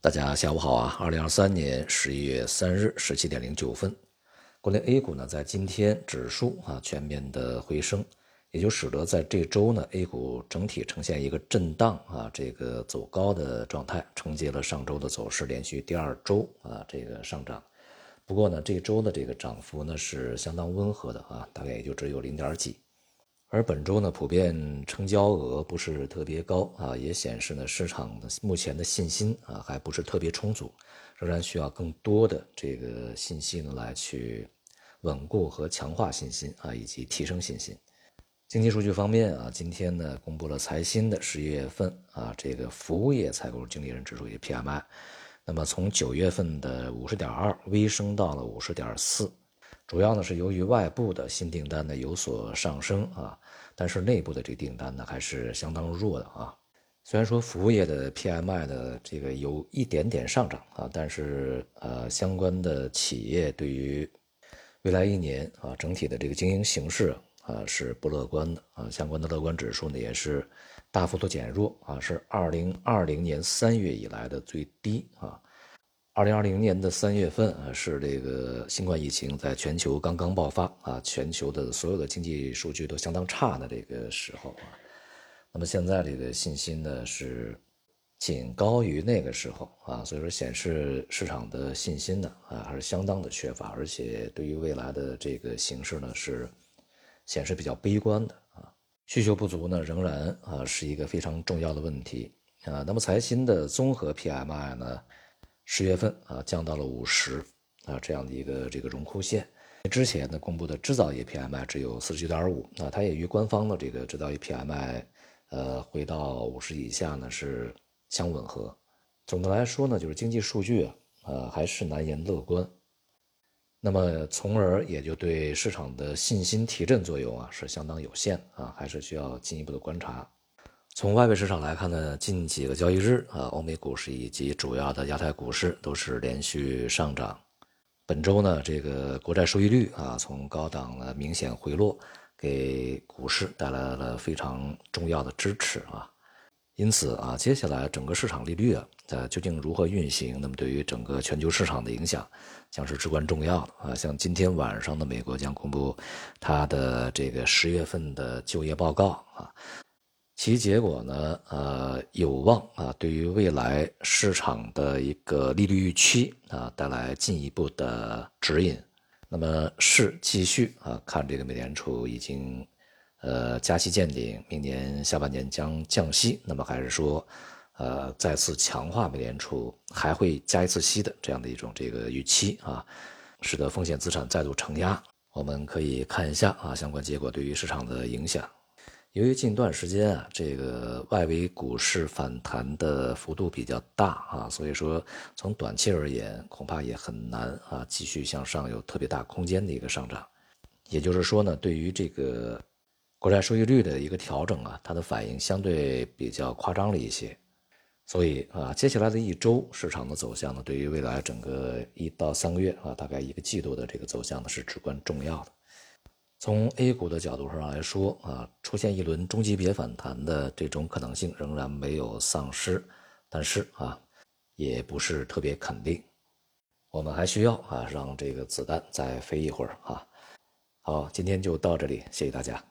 大家下午好啊！二零二三年十一月三日十七点零九分，国内 A 股呢在今天指数啊全面的回升，也就使得在这周呢 A 股整体呈现一个震荡啊这个走高的状态，承接了上周的走势，连续第二周啊这个上涨。不过呢这周的这个涨幅呢是相当温和的啊，大概也就只有零点几。而本周呢，普遍成交额不是特别高啊，也显示呢市场的目前的信心啊还不是特别充足，仍然需要更多的这个信息呢来去稳固和强化信心啊，以及提升信心。经济数据方面啊，今天呢公布了财新的十一月份啊这个服务业采购经理人指数也 PMI，那么从九月份的五十点二微升到了五十点四。主要呢是由于外部的新订单呢有所上升啊，但是内部的这个订单呢还是相当弱的啊。虽然说服务业的 PMI 的这个有一点点上涨啊，但是呃相关的企业对于未来一年啊整体的这个经营形势啊是不乐观的啊，相关的乐观指数呢也是大幅度减弱啊，是二零二零年三月以来的最低啊。二零二零年的三月份啊，是这个新冠疫情在全球刚刚爆发啊，全球的所有的经济数据都相当差的这个时候啊。那么现在这个信心呢是仅高于那个时候啊，所以说显示市场的信心呢啊还是相当的缺乏，而且对于未来的这个形势呢是显示比较悲观的啊。需求不足呢仍然啊是一个非常重要的问题啊。那么财新的综合 PMI 呢？十月份啊降到了五十啊这样的一个这个荣枯线，之前呢公布的制造业 PMI 只有四十九点五啊，它也与官方的这个制造业 PMI，呃回到五十以下呢是相吻合。总的来说呢，就是经济数据啊呃还是难言乐观，那么从而也就对市场的信心提振作用啊是相当有限啊，还是需要进一步的观察。从外围市场来看呢，近几个交易日啊，欧美股市以及主要的亚太股市都是连续上涨。本周呢，这个国债收益率啊从高档呢明显回落，给股市带来了非常重要的支持啊。因此啊，接下来整个市场利率啊，呃究竟如何运行，那么对于整个全球市场的影响将是至关重要的啊。像今天晚上的美国将公布它的这个十月份的就业报告啊。其结果呢，呃，有望啊，对于未来市场的一个利率预期啊，带来进一步的指引。那么是继续啊，看这个美联储已经呃加息见顶，明年下半年将降息，那么还是说呃再次强化美联储还会加一次息的这样的一种这个预期啊，使得风险资产再度承压。我们可以看一下啊，相关结果对于市场的影响。由于近段时间啊，这个外围股市反弹的幅度比较大啊，所以说从短期而言，恐怕也很难啊继续向上有特别大空间的一个上涨。也就是说呢，对于这个国债收益率的一个调整啊，它的反应相对比较夸张了一些。所以啊，接下来的一周市场的走向呢，对于未来整个一到三个月啊，大概一个季度的这个走向呢，是至关重要的。从 A 股的角度上来说啊，出现一轮中级别反弹的这种可能性仍然没有丧失，但是啊，也不是特别肯定。我们还需要啊，让这个子弹再飞一会儿啊。好，今天就到这里，谢谢大家。